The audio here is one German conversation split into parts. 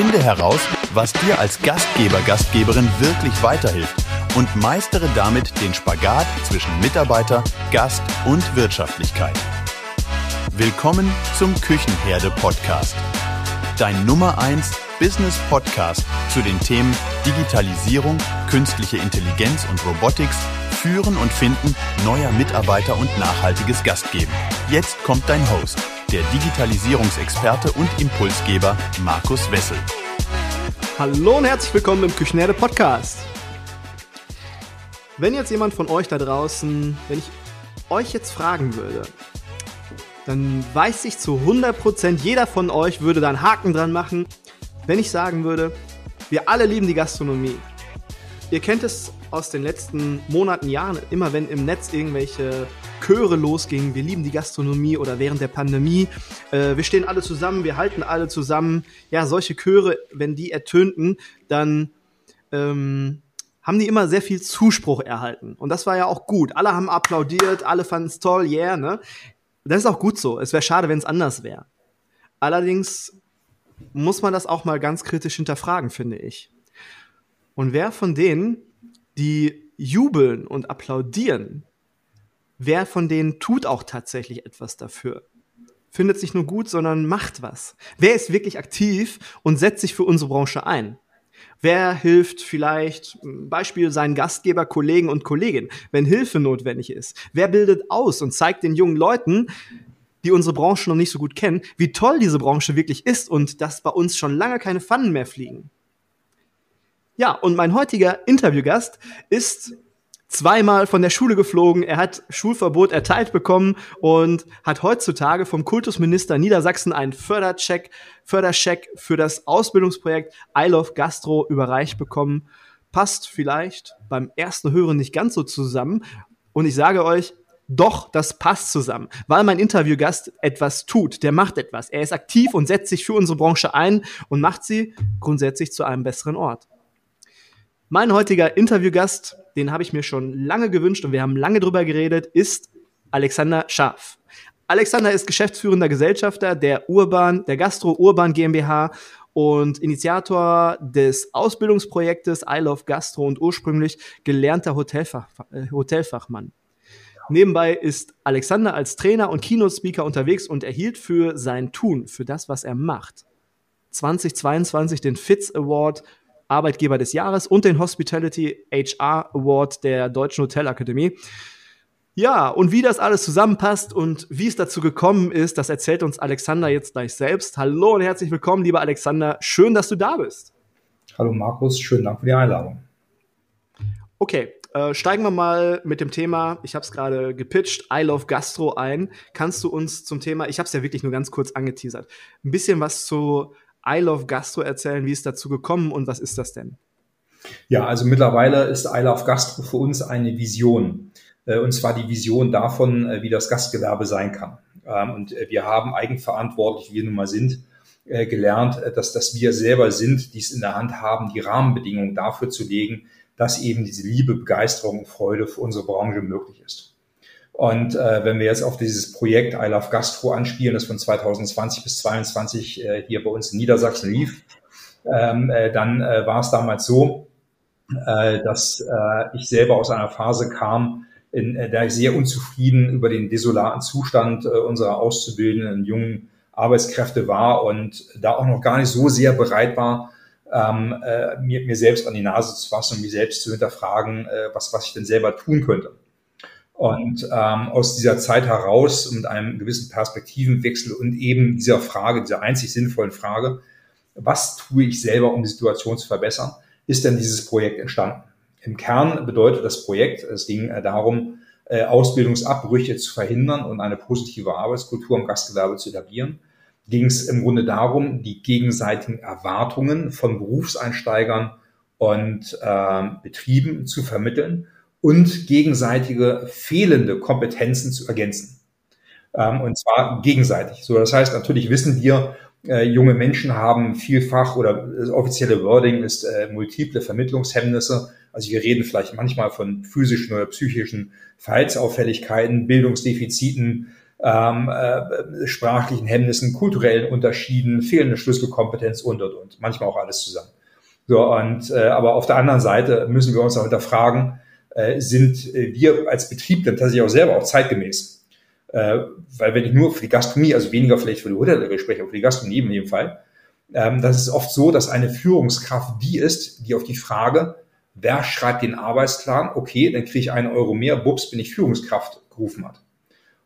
Finde heraus, was dir als Gastgeber, Gastgeberin wirklich weiterhilft und meistere damit den Spagat zwischen Mitarbeiter, Gast und Wirtschaftlichkeit. Willkommen zum Küchenherde Podcast. Dein Nummer 1 Business Podcast zu den Themen Digitalisierung, künstliche Intelligenz und Robotics, Führen und Finden neuer Mitarbeiter und nachhaltiges Gastgeben. Jetzt kommt dein Host, der Digitalisierungsexperte und Impulsgeber Markus Wessel. Hallo und herzlich willkommen im Küchenherde Podcast. Wenn jetzt jemand von euch da draußen, wenn ich euch jetzt fragen würde, dann weiß ich zu 100%, jeder von euch würde da einen Haken dran machen, wenn ich sagen würde, wir alle lieben die Gastronomie. Ihr kennt es aus den letzten Monaten, Jahren, immer wenn im Netz irgendwelche Chöre losgingen, wir lieben die Gastronomie oder während der Pandemie, äh, wir stehen alle zusammen, wir halten alle zusammen. Ja, solche Chöre, wenn die ertönten, dann ähm, haben die immer sehr viel Zuspruch erhalten. Und das war ja auch gut. Alle haben applaudiert, alle fanden es toll, yeah, ne? Das ist auch gut so. Es wäre schade, wenn es anders wäre. Allerdings muss man das auch mal ganz kritisch hinterfragen, finde ich. Und wer von denen, die jubeln und applaudieren, wer von denen tut auch tatsächlich etwas dafür? Findet sich nur gut, sondern macht was. Wer ist wirklich aktiv und setzt sich für unsere Branche ein? Wer hilft vielleicht, Beispiel seinen Gastgeber, Kollegen und Kolleginnen, wenn Hilfe notwendig ist? Wer bildet aus und zeigt den jungen Leuten, die unsere Branche noch nicht so gut kennen, wie toll diese Branche wirklich ist und dass bei uns schon lange keine Pfannen mehr fliegen? Ja, und mein heutiger Interviewgast ist zweimal von der Schule geflogen. Er hat Schulverbot erteilt bekommen und hat heutzutage vom Kultusminister Niedersachsen einen Fördercheck, Fördercheck für das Ausbildungsprojekt I Love Gastro überreicht bekommen. Passt vielleicht beim ersten Hören nicht ganz so zusammen. Und ich sage euch, doch, das passt zusammen, weil mein Interviewgast etwas tut, der macht etwas. Er ist aktiv und setzt sich für unsere Branche ein und macht sie grundsätzlich zu einem besseren Ort. Mein heutiger Interviewgast, den habe ich mir schon lange gewünscht und wir haben lange drüber geredet, ist Alexander Scharf. Alexander ist geschäftsführender Gesellschafter der Urban, der Gastro Urban GmbH und Initiator des Ausbildungsprojektes I Love Gastro und ursprünglich gelernter Hotelfach, äh, Hotelfachmann. Nebenbei ist Alexander als Trainer und Keynote-Speaker unterwegs und erhielt für sein Tun, für das, was er macht, 2022 den FITZ Award Arbeitgeber des Jahres und den Hospitality HR Award der Deutschen Hotelakademie. Ja, und wie das alles zusammenpasst und wie es dazu gekommen ist, das erzählt uns Alexander jetzt gleich selbst. Hallo und herzlich willkommen, lieber Alexander. Schön, dass du da bist. Hallo Markus, schönen Dank für die Einladung. Okay, äh, steigen wir mal mit dem Thema, ich habe es gerade gepitcht, I Love Gastro ein. Kannst du uns zum Thema, ich habe es ja wirklich nur ganz kurz angeteasert, ein bisschen was zu I Love Gastro erzählen? Wie ist dazu gekommen und was ist das denn? Ja, also mittlerweile ist I Love Gastro für uns eine Vision. Äh, und zwar die Vision davon, äh, wie das Gastgewerbe sein kann. Ähm, und äh, wir haben eigenverantwortlich, wie wir nun mal sind, gelernt, dass, dass wir selber sind, die es in der Hand haben, die Rahmenbedingungen dafür zu legen, dass eben diese Liebe, Begeisterung und Freude für unsere Branche möglich ist. Und äh, wenn wir jetzt auf dieses Projekt I Love Gastro anspielen, das von 2020 bis 2022 äh, hier bei uns in Niedersachsen lief, ähm, äh, dann äh, war es damals so, äh, dass äh, ich selber aus einer Phase kam, in äh, der ich sehr unzufrieden über den desolaten Zustand äh, unserer auszubildenden jungen Arbeitskräfte war und da auch noch gar nicht so sehr bereit war, ähm, äh, mir, mir selbst an die Nase zu fassen und mich selbst zu hinterfragen, äh, was, was ich denn selber tun könnte. Und ähm, aus dieser Zeit heraus mit einem gewissen Perspektivenwechsel und eben dieser Frage, dieser einzig sinnvollen Frage, was tue ich selber, um die Situation zu verbessern, ist dann dieses Projekt entstanden. Im Kern bedeutet das Projekt, es ging äh, darum, äh, Ausbildungsabbrüche zu verhindern und eine positive Arbeitskultur im Gastgewerbe zu etablieren. Ging es im Grunde darum, die gegenseitigen Erwartungen von Berufseinsteigern und äh, Betrieben zu vermitteln und gegenseitige fehlende Kompetenzen zu ergänzen. Ähm, und zwar gegenseitig. So, das heißt, natürlich wissen wir, äh, junge Menschen haben vielfach oder das offizielle Wording ist äh, multiple Vermittlungshemmnisse. Also wir reden vielleicht manchmal von physischen oder psychischen Verhaltensauffälligkeiten, Bildungsdefiziten, ähm, äh, sprachlichen Hemmnissen, kulturellen Unterschieden, fehlende Schlüsselkompetenz und und und. Manchmal auch alles zusammen. So, und äh, aber auf der anderen Seite müssen wir uns auch hinterfragen, äh, sind äh, wir als Betrieb dann tatsächlich auch selber auch zeitgemäß? Äh, weil wenn ich nur für die Gastronomie, also weniger vielleicht für die Hotellerie spreche, aber für die Gastronomie in jedem Fall, ähm, das ist oft so, dass eine Führungskraft die ist, die auf die Frage, wer schreibt den Arbeitsplan, okay, dann kriege ich einen Euro mehr, bups, bin ich Führungskraft gerufen hat.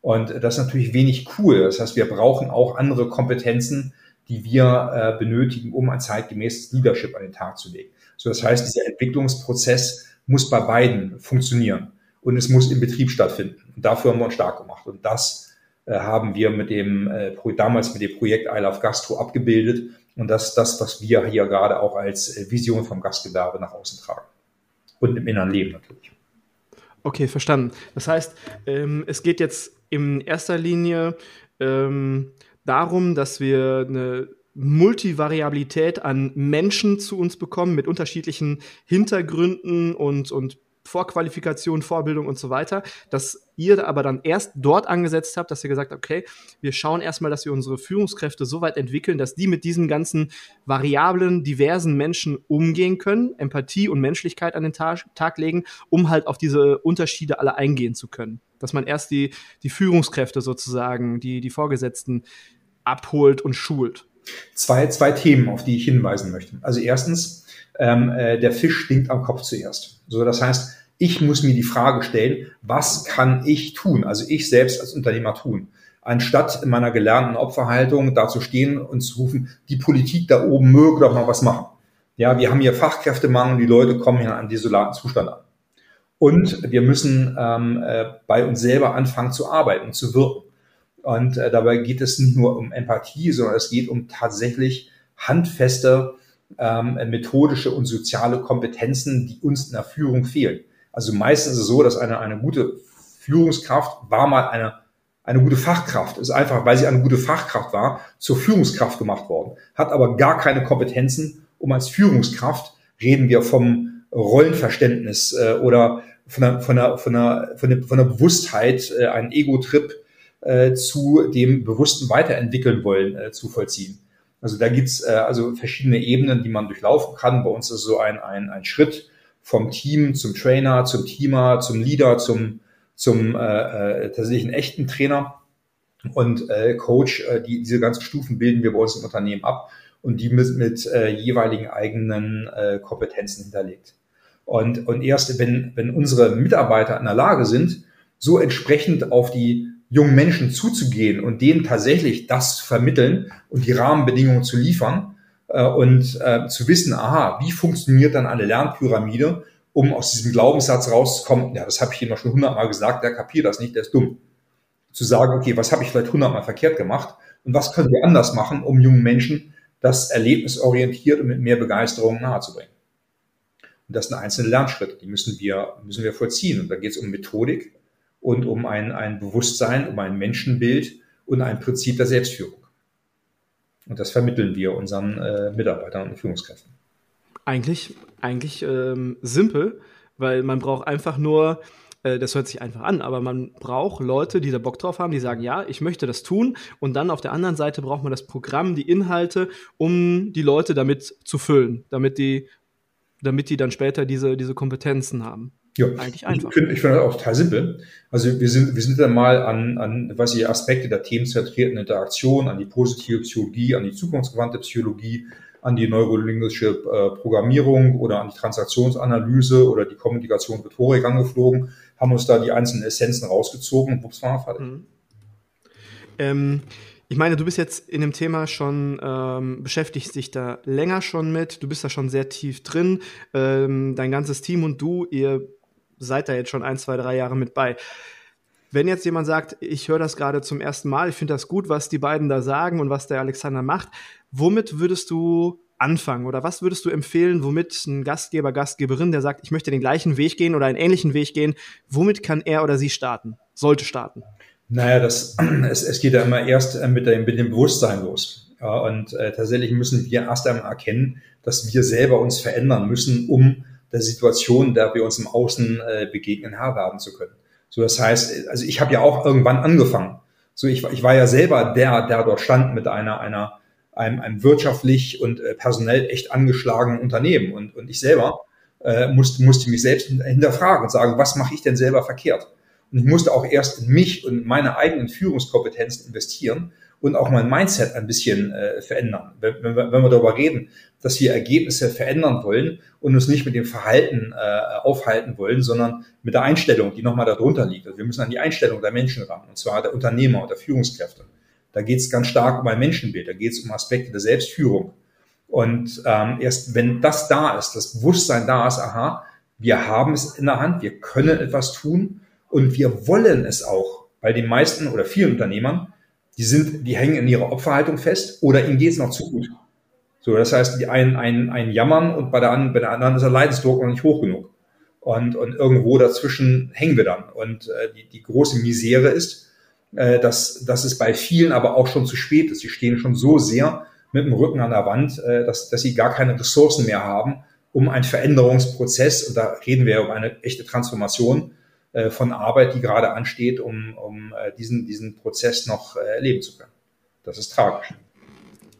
Und das ist natürlich wenig cool. Das heißt, wir brauchen auch andere Kompetenzen, die wir äh, benötigen, um ein zeitgemäßes Leadership an den Tag zu legen. So, das heißt, dieser Entwicklungsprozess muss bei beiden funktionieren und es muss im Betrieb stattfinden. Und dafür haben wir uns stark gemacht. Und das äh, haben wir mit dem äh, damals mit dem Projekt I Love Gastro abgebildet. Und das ist das, was wir hier gerade auch als äh, Vision vom Gastgewerbe nach außen tragen. Und im inneren Leben natürlich. Okay, verstanden. Das heißt, ähm, es geht jetzt in erster Linie ähm, darum, dass wir eine Multivariabilität an Menschen zu uns bekommen mit unterschiedlichen Hintergründen und, und Vorqualifikation, Vorbildung und so weiter, dass ihr aber dann erst dort angesetzt habt, dass ihr gesagt habt, okay, wir schauen erstmal, dass wir unsere Führungskräfte so weit entwickeln, dass die mit diesen ganzen variablen, diversen Menschen umgehen können, Empathie und Menschlichkeit an den Tag, Tag legen, um halt auf diese Unterschiede alle eingehen zu können. Dass man erst die, die Führungskräfte sozusagen, die, die Vorgesetzten abholt und schult. Zwei, zwei Themen, auf die ich hinweisen möchte. Also erstens, ähm, äh, der Fisch stinkt am Kopf zuerst. So, das heißt, ich muss mir die Frage stellen, was kann ich tun, also ich selbst als Unternehmer tun, anstatt in meiner gelernten Opferhaltung da zu stehen und zu rufen, die Politik da oben möge doch mal was machen. Ja, wir haben hier Fachkräftemangel, die Leute kommen hier an desolaten Zustand an. Und wir müssen ähm, äh, bei uns selber anfangen zu arbeiten, zu wirken. Und äh, dabei geht es nicht nur um Empathie, sondern es geht um tatsächlich handfeste ähm, methodische und soziale Kompetenzen, die uns in der Führung fehlen. Also meistens ist es so, dass eine, eine gute Führungskraft war mal eine, eine gute Fachkraft, ist einfach, weil sie eine gute Fachkraft war, zur Führungskraft gemacht worden, hat aber gar keine Kompetenzen, um als Führungskraft, reden wir vom Rollenverständnis äh, oder von der, von der, von der, von der, von der Bewusstheit, äh, einen Ego-Trip äh, zu dem bewussten Weiterentwickeln wollen, äh, zu vollziehen. Also da gibt's äh, also verschiedene Ebenen, die man durchlaufen kann. Bei uns ist so ein, ein, ein Schritt vom Team zum Trainer, zum Teamer, zum Leader, zum, zum äh, äh, tatsächlich einen echten Trainer und äh, Coach. Äh, die, diese ganzen Stufen bilden wir bei uns im Unternehmen ab und die mit, mit äh, jeweiligen eigenen äh, Kompetenzen hinterlegt. Und, und erst wenn, wenn unsere Mitarbeiter in der Lage sind, so entsprechend auf die jungen Menschen zuzugehen und denen tatsächlich das zu vermitteln und die Rahmenbedingungen zu liefern äh, und äh, zu wissen, aha, wie funktioniert dann eine Lernpyramide, um aus diesem Glaubenssatz rauszukommen, ja, das habe ich immer schon hundertmal gesagt, der kapiert das nicht, der ist dumm. Zu sagen, okay, was habe ich vielleicht hundertmal verkehrt gemacht und was können wir anders machen, um jungen Menschen das Erlebnis orientiert und mit mehr Begeisterung nahezubringen. Und das sind einzelne Lernschritte, die müssen wir, müssen wir vollziehen. Und da geht es um Methodik, und um ein, ein Bewusstsein, um ein Menschenbild und ein Prinzip der Selbstführung. Und das vermitteln wir unseren äh, Mitarbeitern und Führungskräften. Eigentlich, eigentlich ähm, simpel, weil man braucht einfach nur, äh, das hört sich einfach an, aber man braucht Leute, die da Bock drauf haben, die sagen, ja, ich möchte das tun. Und dann auf der anderen Seite braucht man das Programm, die Inhalte, um die Leute damit zu füllen, damit die, damit die dann später diese, diese Kompetenzen haben. Ja, eigentlich einfach. Ich finde ich find das auch total simpel. Also wir sind, wir sind dann mal an, an was ich Aspekte der themenzentrierten Interaktion, an die positive Psychologie, an die zukunftsgewandte Psychologie, an die neurolinguistische äh, Programmierung oder an die Transaktionsanalyse oder die Kommunikationsrhetorik angeflogen, haben uns da die einzelnen Essenzen rausgezogen und wups, waren wir fertig. Mhm. Ähm, ich meine, du bist jetzt in dem Thema schon, ähm, beschäftigst dich da länger schon mit, du bist da schon sehr tief drin. Ähm, dein ganzes Team und du, ihr seid da jetzt schon ein, zwei, drei Jahre mit bei. Wenn jetzt jemand sagt, ich höre das gerade zum ersten Mal, ich finde das gut, was die beiden da sagen und was der Alexander macht, womit würdest du anfangen oder was würdest du empfehlen, womit ein Gastgeber, Gastgeberin, der sagt, ich möchte den gleichen Weg gehen oder einen ähnlichen Weg gehen, womit kann er oder sie starten, sollte starten? Naja, das, es, es geht ja immer erst äh, mit dem, mit dem Bewusstsein los. Und äh, tatsächlich müssen wir erst einmal erkennen, dass wir selber uns verändern müssen, um der Situation, der wir uns im Außen äh, begegnen, Herr werden zu können. So, das heißt, also ich habe ja auch irgendwann angefangen. So, ich, ich war ja selber der, der dort stand mit einer, einer, einem, einem wirtschaftlich und äh, personell echt angeschlagenen Unternehmen. Und, und ich selber äh, musste, musste mich selbst hinterfragen und sagen, was mache ich denn selber verkehrt? Und ich musste auch erst in mich und meine eigenen Führungskompetenzen investieren und auch mein Mindset ein bisschen äh, verändern. Wenn, wenn, wenn wir darüber reden, dass wir Ergebnisse verändern wollen und uns nicht mit dem Verhalten äh, aufhalten wollen, sondern mit der Einstellung, die nochmal darunter liegt. Also wir müssen an die Einstellung der Menschen ran, und zwar der Unternehmer und der Führungskräfte. Da geht es ganz stark um ein Menschenbild, da geht es um Aspekte der Selbstführung. Und ähm, erst wenn das da ist, das Bewusstsein da ist, aha, wir haben es in der Hand, wir können etwas tun und wir wollen es auch. Bei den meisten oder vielen Unternehmern, die sind, die hängen in ihrer Opferhaltung fest oder ihnen geht es noch zu gut. So, das heißt, die einen, einen, einen jammern und bei der, anderen, bei der anderen ist der Leidensdruck noch nicht hoch genug. Und, und irgendwo dazwischen hängen wir dann. Und äh, die, die große Misere ist, äh, dass, dass es bei vielen aber auch schon zu spät ist. Sie stehen schon so sehr mit dem Rücken an der Wand, äh, dass, dass sie gar keine Ressourcen mehr haben, um einen Veränderungsprozess, und da reden wir um eine echte Transformation äh, von Arbeit, die gerade ansteht, um, um äh, diesen, diesen Prozess noch äh, erleben zu können. Das ist tragisch.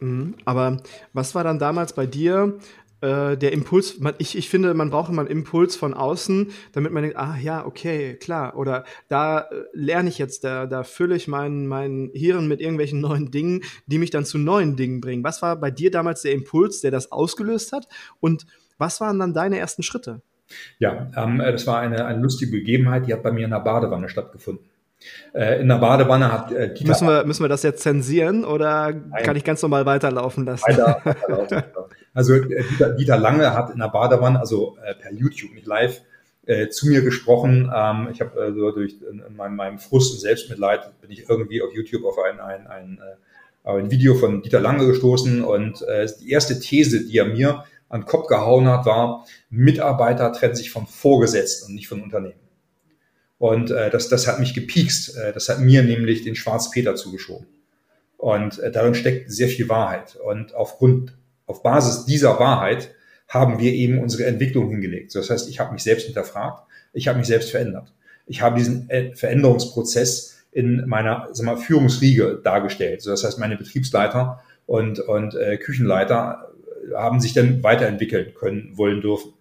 Mhm. Aber was war dann damals bei dir äh, der Impuls? Man, ich, ich finde, man braucht immer einen Impuls von außen, damit man denkt, ah ja, okay, klar. Oder da äh, lerne ich jetzt, da, da fülle ich mein, mein Hirn mit irgendwelchen neuen Dingen, die mich dann zu neuen Dingen bringen. Was war bei dir damals der Impuls, der das ausgelöst hat? Und was waren dann deine ersten Schritte? Ja, ähm, das war eine, eine lustige Begebenheit, die hat bei mir in der Badewanne stattgefunden. Äh, in der Badewanne hat äh, Dieter müssen wir, müssen wir das jetzt zensieren oder Nein. kann ich ganz normal weiterlaufen lassen? Weiter, weiterlaufen. also äh, Dieter, Dieter, Lange hat in der Badewanne, also äh, per YouTube, nicht live, äh, zu mir gesprochen. Ähm, ich habe also durch in, in meinem, meinem, Frust und Selbstmitleid bin ich irgendwie auf YouTube auf ein, ein, ein, äh, ein Video von Dieter Lange gestoßen und äh, die erste These, die er mir an den Kopf gehauen hat, war, Mitarbeiter trennen sich vom Vorgesetzten und nicht von Unternehmen. Und äh, das, das hat mich gepiekst. Äh, das hat mir nämlich den Schwarzpeter zugeschoben. Und äh, darin steckt sehr viel Wahrheit. Und aufgrund, auf Basis dieser Wahrheit haben wir eben unsere Entwicklung hingelegt. Das heißt, ich habe mich selbst hinterfragt, ich habe mich selbst verändert. Ich habe diesen äh, Veränderungsprozess in meiner sag mal, Führungsriege dargestellt. So, das heißt, meine Betriebsleiter und, und äh, Küchenleiter haben sich dann weiterentwickeln können, wollen dürfen.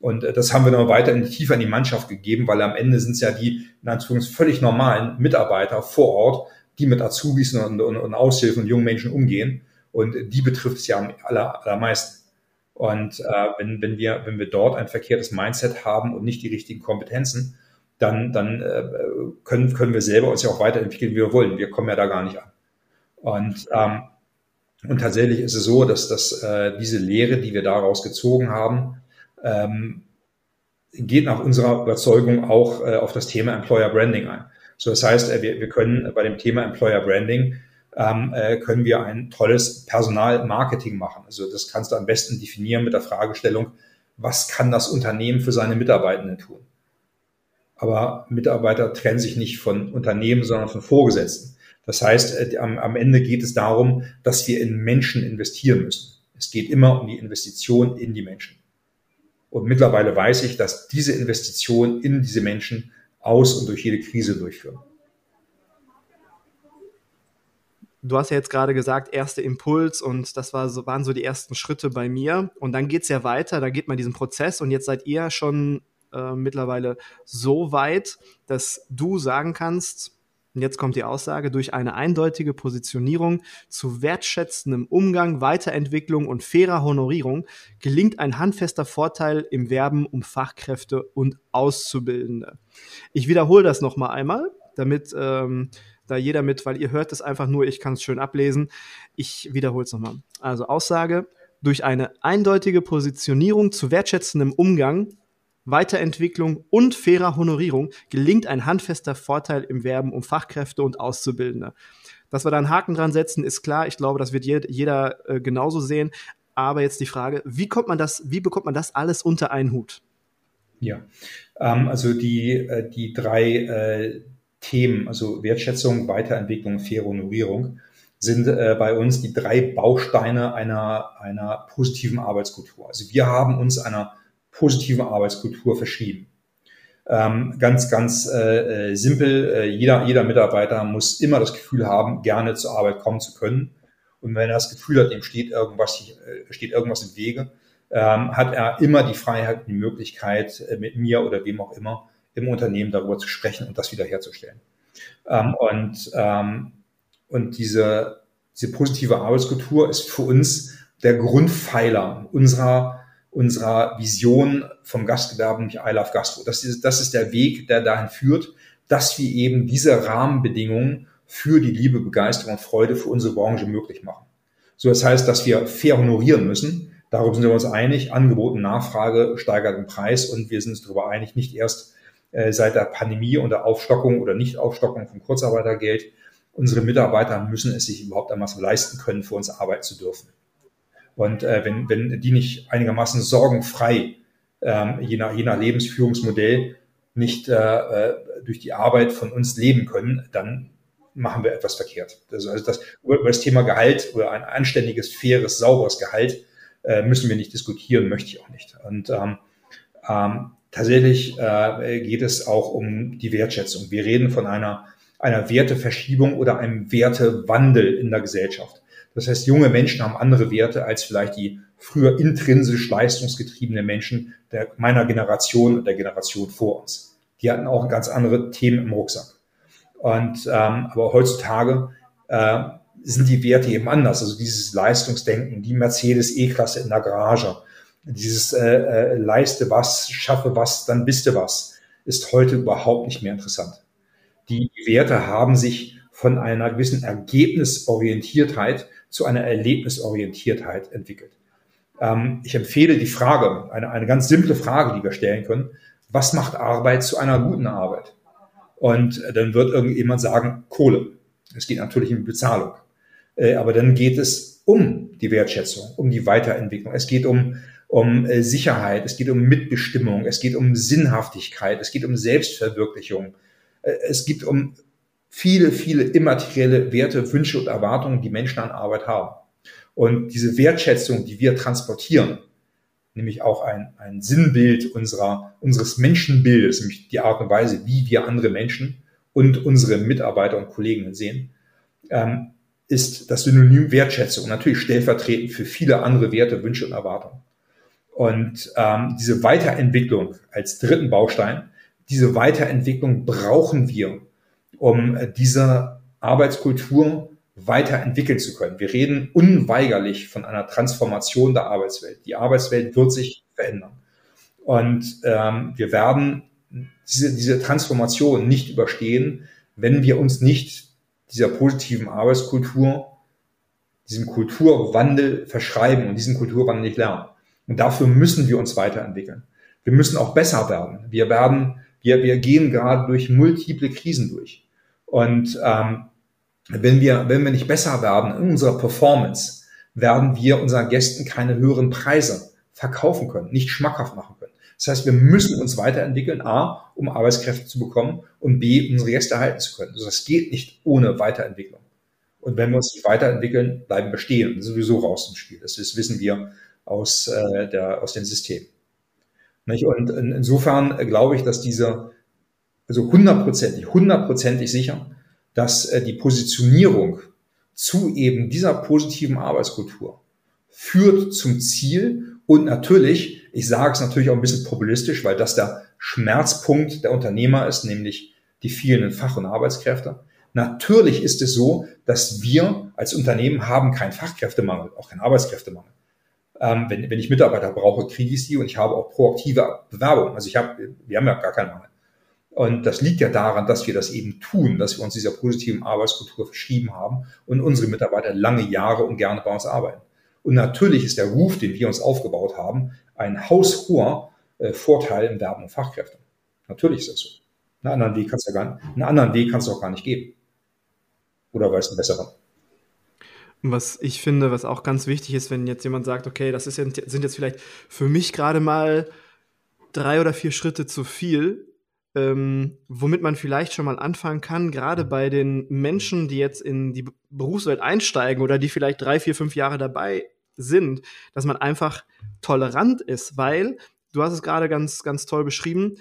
Und äh, das haben wir dann weiter in, tiefer in die Mannschaft gegeben, weil am Ende sind es ja die, in Anführungszeichen, völlig normalen Mitarbeiter vor Ort, die mit Azubis und, und, und Aushilfen und jungen Menschen umgehen. Und die betrifft es ja am aller, allermeisten. Und äh, wenn, wenn, wir, wenn wir dort ein verkehrtes Mindset haben und nicht die richtigen Kompetenzen, dann, dann äh, können, können wir selber uns ja auch weiterentwickeln, wie wir wollen. Wir kommen ja da gar nicht an. Und, ähm, und tatsächlich ist es so, dass, dass äh, diese Lehre, die wir daraus gezogen haben, ähm, geht nach unserer Überzeugung auch äh, auf das Thema Employer Branding ein. So, das heißt, äh, wir, wir können bei dem Thema Employer Branding ähm, äh, können wir ein tolles Personalmarketing machen. Also das kannst du am besten definieren mit der Fragestellung, was kann das Unternehmen für seine Mitarbeitenden tun? Aber Mitarbeiter trennen sich nicht von Unternehmen, sondern von Vorgesetzten. Das heißt, äh, am, am Ende geht es darum, dass wir in Menschen investieren müssen. Es geht immer um die Investition in die Menschen. Und mittlerweile weiß ich, dass diese Investition in diese Menschen aus und durch jede Krise durchführen. Du hast ja jetzt gerade gesagt, erster Impuls und das war so, waren so die ersten Schritte bei mir. Und dann geht es ja weiter, da geht man diesen Prozess und jetzt seid ihr schon äh, mittlerweile so weit, dass du sagen kannst, und jetzt kommt die Aussage, durch eine eindeutige Positionierung zu wertschätzendem Umgang, Weiterentwicklung und fairer Honorierung gelingt ein handfester Vorteil im Werben um Fachkräfte und Auszubildende. Ich wiederhole das nochmal einmal, damit ähm, da jeder mit, weil ihr hört es einfach nur, ich kann es schön ablesen. Ich wiederhole es nochmal. Also Aussage, durch eine eindeutige Positionierung zu wertschätzendem Umgang, Weiterentwicklung und fairer Honorierung gelingt ein handfester Vorteil im Werben um Fachkräfte und Auszubildende. Dass wir da einen Haken dran setzen, ist klar. Ich glaube, das wird jeder, äh, genauso sehen. Aber jetzt die Frage, wie kommt man das, wie bekommt man das alles unter einen Hut? Ja, ähm, also die, äh, die drei äh, Themen, also Wertschätzung, Weiterentwicklung, faire Honorierung, sind äh, bei uns die drei Bausteine einer, einer positiven Arbeitskultur. Also wir haben uns einer positiven Arbeitskultur verschrieben. Ähm, ganz, ganz äh, äh, simpel. Äh, jeder, jeder Mitarbeiter muss immer das Gefühl haben, gerne zur Arbeit kommen zu können. Und wenn er das Gefühl hat, dem steht irgendwas, äh, steht irgendwas im Wege, ähm, hat er immer die Freiheit, die Möglichkeit, äh, mit mir oder wem auch immer im Unternehmen darüber zu sprechen und das wiederherzustellen. Ähm, und, ähm, und diese, diese positive Arbeitskultur ist für uns der Grundpfeiler unserer, unserer Vision vom Gastgewerbe, nämlich I Love Gastro. Das ist, das ist der Weg, der dahin führt, dass wir eben diese Rahmenbedingungen für die Liebe, Begeisterung und Freude für unsere Branche möglich machen. So, das heißt, dass wir fair honorieren müssen. Darüber sind wir uns einig. Angebot und Nachfrage steigert den Preis und wir sind uns darüber einig, nicht erst äh, seit der Pandemie und der Aufstockung oder Nichtaufstockung von Kurzarbeitergeld. Unsere Mitarbeiter müssen es sich überhaupt einmal so leisten können, für uns arbeiten zu dürfen. Und äh, wenn, wenn die nicht einigermaßen sorgenfrei, ähm, je, nach, je nach Lebensführungsmodell, nicht äh, äh, durch die Arbeit von uns leben können, dann machen wir etwas verkehrt. Also, also das, über das Thema Gehalt oder ein anständiges, faires, sauberes Gehalt äh, müssen wir nicht diskutieren, möchte ich auch nicht. Und ähm, ähm, tatsächlich äh, geht es auch um die Wertschätzung. Wir reden von einer, einer Werteverschiebung oder einem Wertewandel in der Gesellschaft. Das heißt, junge Menschen haben andere Werte als vielleicht die früher intrinsisch leistungsgetriebenen Menschen der, meiner Generation und der Generation vor uns. Die hatten auch ganz andere Themen im Rucksack. Und ähm, aber heutzutage äh, sind die Werte eben anders. Also dieses Leistungsdenken, die Mercedes E-Klasse in der Garage, dieses äh, äh, leiste was, schaffe was, dann bist du was, ist heute überhaupt nicht mehr interessant. Die Werte haben sich von einer gewissen Ergebnisorientiertheit zu einer Erlebnisorientiertheit entwickelt. Ähm, ich empfehle die Frage, eine, eine ganz simple Frage, die wir stellen können, was macht Arbeit zu einer guten Arbeit? Und dann wird irgendjemand sagen, Kohle. Es geht natürlich um Bezahlung. Äh, aber dann geht es um die Wertschätzung, um die Weiterentwicklung. Es geht um, um äh, Sicherheit, es geht um Mitbestimmung, es geht um Sinnhaftigkeit, es geht um Selbstverwirklichung. Äh, es geht um viele, viele immaterielle Werte, Wünsche und Erwartungen, die Menschen an Arbeit haben. Und diese Wertschätzung, die wir transportieren, nämlich auch ein, ein Sinnbild unserer, unseres Menschenbildes, nämlich die Art und Weise, wie wir andere Menschen und unsere Mitarbeiter und Kollegen sehen, ähm, ist das Synonym Wertschätzung und natürlich stellvertretend für viele andere Werte, Wünsche und Erwartungen. Und ähm, diese Weiterentwicklung als dritten Baustein, diese Weiterentwicklung brauchen wir, um äh, diese Arbeitskultur weiterentwickeln zu können. Wir reden unweigerlich von einer Transformation der Arbeitswelt. Die Arbeitswelt wird sich verändern. Und ähm, wir werden diese, diese Transformation nicht überstehen, wenn wir uns nicht dieser positiven Arbeitskultur, diesem Kulturwandel verschreiben und diesen Kulturwandel nicht lernen. Und dafür müssen wir uns weiterentwickeln. Wir müssen auch besser werden. Wir werden, wir, wir gehen gerade durch multiple Krisen durch. Und ähm, wenn wir, wenn wir nicht besser werden in unserer Performance, werden wir unseren Gästen keine höheren Preise verkaufen können, nicht schmackhaft machen können. Das heißt, wir müssen uns weiterentwickeln, A, um Arbeitskräfte zu bekommen und B, unsere Gäste erhalten zu können. Also das geht nicht ohne Weiterentwicklung. Und wenn wir uns nicht weiterentwickeln, bleiben wir stehen sowieso raus im Spiel. Das, das wissen wir aus, äh, der, aus dem System. Nicht? Und in, insofern glaube ich, dass diese, also hundertprozentig, hundertprozentig sicher, dass äh, die Positionierung zu eben dieser positiven Arbeitskultur führt zum Ziel und natürlich ich sage es natürlich auch ein bisschen populistisch, weil das der Schmerzpunkt der Unternehmer ist, nämlich die vielen Fach- und Arbeitskräfte. Natürlich ist es so, dass wir als Unternehmen haben keinen Fachkräftemangel, auch keinen Arbeitskräftemangel. Ähm, wenn, wenn ich Mitarbeiter brauche, kriege ich sie und ich habe auch proaktive Bewerbung. Also ich habe, wir haben ja gar keinen Mangel. Und das liegt ja daran, dass wir das eben tun, dass wir uns dieser positiven Arbeitskultur verschrieben haben und unsere Mitarbeiter lange Jahre und gerne bei uns arbeiten. Und natürlich ist der Ruf, den wir uns aufgebaut haben, ein haushoher äh, Vorteil im Werben und Fachkräfte. Natürlich ist das so. Einen anderen Weg kannst du ja gar nicht, einen anderen Weg kannst du auch gar nicht geben. Oder weißt du einen besseren? Was ich finde, was auch ganz wichtig ist, wenn jetzt jemand sagt, okay, das ist sind jetzt vielleicht für mich gerade mal drei oder vier Schritte zu viel, ähm, womit man vielleicht schon mal anfangen kann, gerade bei den Menschen, die jetzt in die Berufswelt einsteigen oder die vielleicht drei, vier, fünf Jahre dabei sind, dass man einfach tolerant ist, weil, du hast es gerade ganz, ganz toll beschrieben,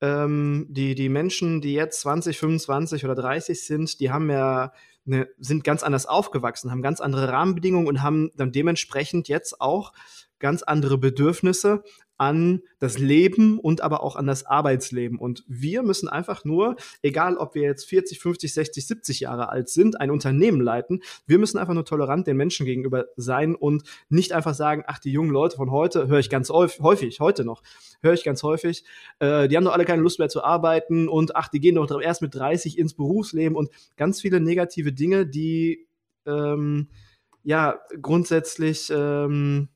ähm, die, die Menschen, die jetzt 20, 25 oder 30 sind, die haben ja eine, sind ganz anders aufgewachsen, haben ganz andere Rahmenbedingungen und haben dann dementsprechend jetzt auch ganz andere Bedürfnisse an das Leben und aber auch an das Arbeitsleben. Und wir müssen einfach nur, egal ob wir jetzt 40, 50, 60, 70 Jahre alt sind, ein Unternehmen leiten, wir müssen einfach nur tolerant den Menschen gegenüber sein und nicht einfach sagen, ach, die jungen Leute von heute, höre ich ganz häufig, heute noch, höre ich ganz häufig, äh, die haben doch alle keine Lust mehr zu arbeiten und ach, die gehen doch erst mit 30 ins Berufsleben und ganz viele negative Dinge, die ähm, ja grundsätzlich ähm,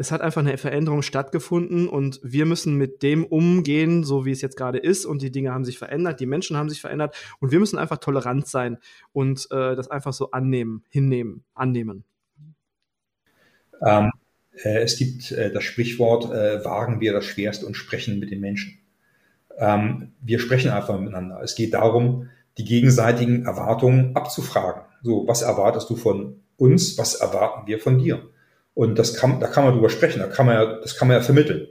es hat einfach eine Veränderung stattgefunden und wir müssen mit dem umgehen, so wie es jetzt gerade ist. Und die Dinge haben sich verändert, die Menschen haben sich verändert und wir müssen einfach tolerant sein und äh, das einfach so annehmen, hinnehmen, annehmen. Ähm, äh, es gibt äh, das Sprichwort, äh, wagen wir das Schwerste und sprechen mit den Menschen. Ähm, wir sprechen einfach miteinander. Es geht darum, die gegenseitigen Erwartungen abzufragen. So, was erwartest du von uns? Was erwarten wir von dir? Und das kann, da kann man drüber sprechen, da kann man ja, das kann man ja vermitteln.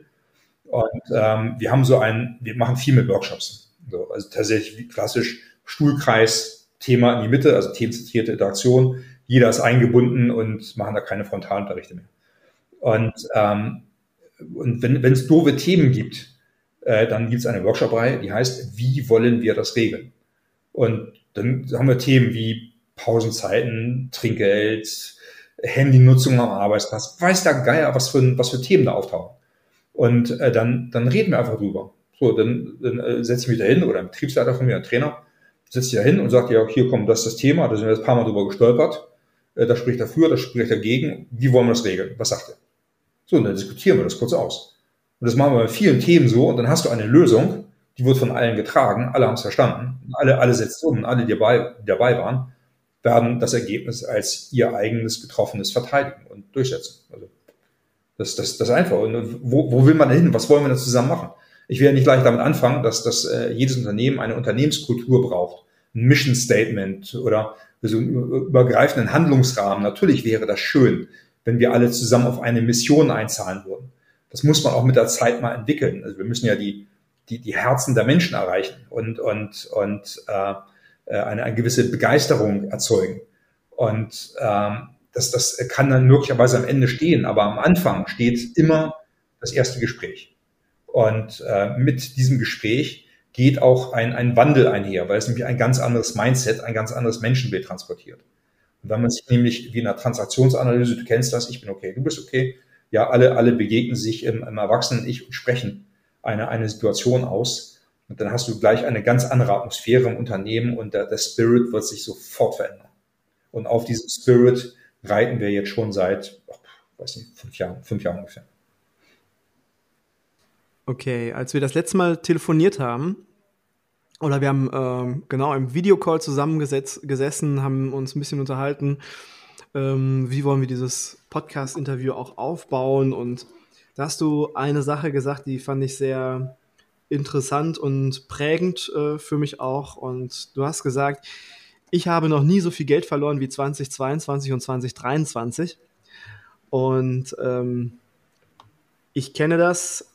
Und ähm, wir haben so ein, wir machen viel mit Workshops. So, also tatsächlich klassisch Stuhlkreis, Thema in die Mitte, also themenzentrierte Interaktion. Jeder ist eingebunden und machen da keine Frontalunterrichte mehr. Und, ähm, und wenn wenn es doofe Themen gibt, äh, dann gibt es eine Workshop-Reihe, die heißt, wie wollen wir das regeln? Und dann haben wir Themen wie Pausenzeiten, Trinkgeld, Handynutzung am Arbeitsplatz, weiß der Geier, was für, was für Themen da auftauchen. Und äh, dann, dann reden wir einfach drüber. So, dann, dann äh, setze ich mich da hin oder ein Betriebsleiter von mir, ein Trainer, setzt sich da hin und sagt, ja, hier kommt das ist das Thema, da sind wir ein paar Mal drüber gestolpert, äh, das spricht dafür, das spricht dagegen, wie wollen wir das regeln? Was sagt er? So, und dann diskutieren wir das kurz aus. Und das machen wir bei vielen Themen so und dann hast du eine Lösung, die wird von allen getragen, alle haben es verstanden, alle, alle setzen um, alle, die dabei, die dabei waren werden das Ergebnis als ihr eigenes getroffenes verteidigen und durchsetzen. Also das, das, das ist einfach. Und wo, wo will man hin? Was wollen wir da zusammen machen? Ich will ja nicht gleich damit anfangen, dass, dass äh, jedes Unternehmen eine Unternehmenskultur braucht, ein Mission Statement oder so einen übergreifenden Handlungsrahmen. Natürlich wäre das schön, wenn wir alle zusammen auf eine Mission einzahlen würden. Das muss man auch mit der Zeit mal entwickeln. Also wir müssen ja die, die, die Herzen der Menschen erreichen und, und, und äh, äh, eine, eine gewisse Begeisterung erzeugen. Und ähm, das, das kann dann möglicherweise am Ende stehen, aber am Anfang steht immer das erste Gespräch. Und äh, mit diesem Gespräch geht auch ein, ein Wandel einher, weil es nämlich ein ganz anderes Mindset, ein ganz anderes Menschenbild transportiert. Und wenn man sich nämlich wie in einer Transaktionsanalyse, du kennst das, ich bin okay, du bist okay, ja, alle, alle begegnen sich im, im Erwachsenen-Ich und sprechen eine, eine Situation aus, und dann hast du gleich eine ganz andere Atmosphäre im Unternehmen und der, der Spirit wird sich sofort verändern. Und auf diesem Spirit reiten wir jetzt schon seit, oh, weiß nicht, fünf Jahren, fünf Jahren ungefähr. Okay, als wir das letzte Mal telefoniert haben, oder wir haben ähm, genau im Videocall zusammengesessen, haben uns ein bisschen unterhalten, ähm, wie wollen wir dieses Podcast-Interview auch aufbauen. Und da hast du eine Sache gesagt, die fand ich sehr interessant und prägend äh, für mich auch. Und du hast gesagt, ich habe noch nie so viel Geld verloren wie 2022 und 2023. Und ähm, ich kenne das.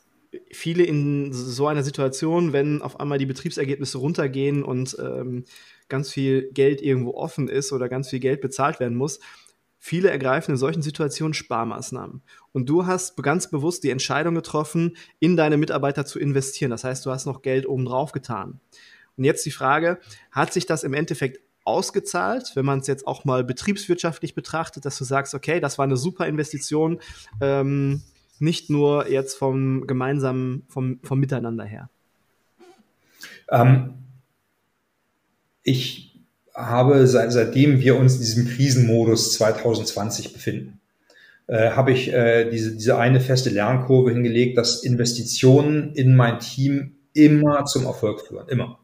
Viele in so einer Situation, wenn auf einmal die Betriebsergebnisse runtergehen und ähm, ganz viel Geld irgendwo offen ist oder ganz viel Geld bezahlt werden muss, Viele ergreifen in solchen Situationen Sparmaßnahmen. Und du hast ganz bewusst die Entscheidung getroffen, in deine Mitarbeiter zu investieren. Das heißt, du hast noch Geld obendrauf getan. Und jetzt die Frage, hat sich das im Endeffekt ausgezahlt, wenn man es jetzt auch mal betriebswirtschaftlich betrachtet, dass du sagst, okay, das war eine super Investition, ähm, nicht nur jetzt vom gemeinsamen, vom, vom Miteinander her? Ähm, ich habe, seit, seitdem wir uns in diesem Krisenmodus 2020 befinden, äh, habe ich äh, diese, diese eine feste Lernkurve hingelegt, dass Investitionen in mein Team immer zum Erfolg führen. Immer.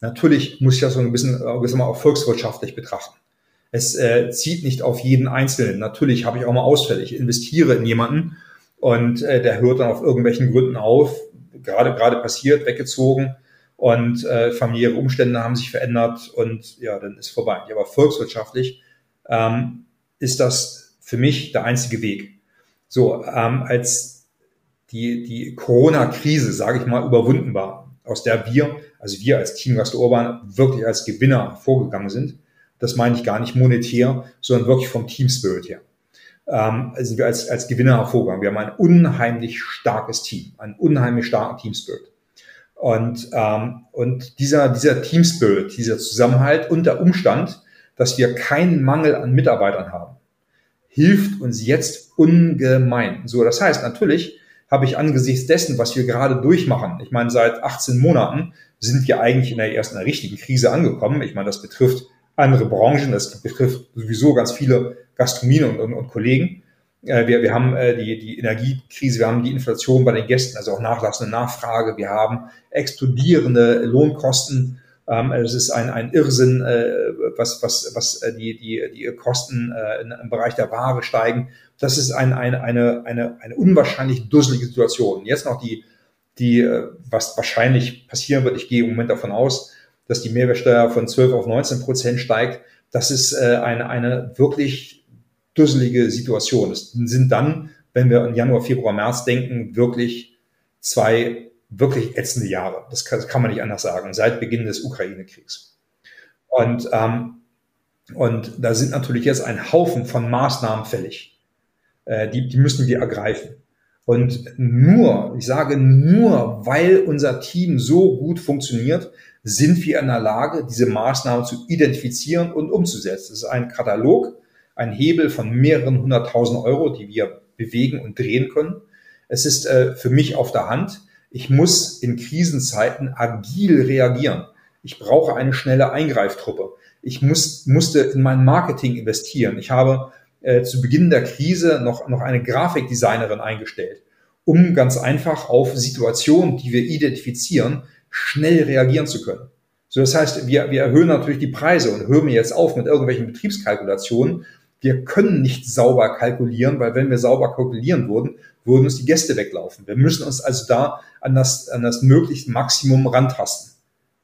Natürlich muss ich das so ein bisschen, äh, mal, auch volkswirtschaftlich betrachten. Es äh, zieht nicht auf jeden Einzelnen. Natürlich habe ich auch mal Ausfälle. Ich investiere in jemanden und äh, der hört dann auf irgendwelchen Gründen auf, gerade gerade passiert, weggezogen und äh, familiäre Umstände haben sich verändert und ja, dann ist vorbei. Aber volkswirtschaftlich ähm, ist das für mich der einzige Weg. So, ähm, als die, die Corona-Krise, sage ich mal, überwunden war, aus der wir, also wir als Team Gast Urban, wirklich als Gewinner vorgegangen sind. Das meine ich gar nicht monetär, sondern wirklich vom Team Spirit her. Ähm, sind wir als, als Gewinner hervorgegangen. Wir haben ein unheimlich starkes Team, einen unheimlich starken Team Spirit. Und, ähm, und dieser, dieser Team Spirit, dieser Zusammenhalt und der Umstand, dass wir keinen Mangel an Mitarbeitern haben, hilft uns jetzt ungemein. So, das heißt, natürlich habe ich angesichts dessen, was wir gerade durchmachen, ich meine, seit 18 Monaten sind wir eigentlich in der ersten richtigen Krise angekommen. Ich meine, das betrifft andere Branchen, das betrifft sowieso ganz viele Gastronomien und, und, und Kollegen. Äh, wir, wir haben äh, die, die Energiekrise, wir haben die Inflation bei den Gästen, also auch nachlassende Nachfrage, wir haben explodierende Lohnkosten. Ähm, es ist ein, ein Irrsinn, äh, was, was, was äh, die, die, die Kosten äh, im Bereich der Ware steigen. Das ist ein, ein, eine, eine, eine unwahrscheinlich dusselige Situation. Jetzt noch die, die, äh, was wahrscheinlich passieren wird, ich gehe im Moment davon aus, dass die Mehrwertsteuer von 12 auf 19 Prozent steigt. Das ist äh, eine, eine wirklich dusselige Situation. Das sind dann, wenn wir in Januar, Februar, März denken, wirklich zwei wirklich ätzende Jahre. Das kann, das kann man nicht anders sagen, seit Beginn des Ukraine-Kriegs. Und, ähm, und da sind natürlich jetzt ein Haufen von Maßnahmen fällig. Äh, die, die müssen wir ergreifen. Und nur, ich sage nur, weil unser Team so gut funktioniert, sind wir in der Lage, diese Maßnahmen zu identifizieren und umzusetzen. Das ist ein Katalog, ein Hebel von mehreren hunderttausend Euro, die wir bewegen und drehen können. Es ist äh, für mich auf der Hand. Ich muss in Krisenzeiten agil reagieren. Ich brauche eine schnelle Eingreiftruppe. Ich muss, musste in mein Marketing investieren. Ich habe äh, zu Beginn der Krise noch, noch eine Grafikdesignerin eingestellt, um ganz einfach auf Situationen, die wir identifizieren, schnell reagieren zu können. So, das heißt, wir, wir erhöhen natürlich die Preise und hören jetzt auf mit irgendwelchen Betriebskalkulationen. Wir können nicht sauber kalkulieren, weil wenn wir sauber kalkulieren würden, würden uns die Gäste weglaufen. Wir müssen uns also da an das, an das mögliche Maximum rantasten,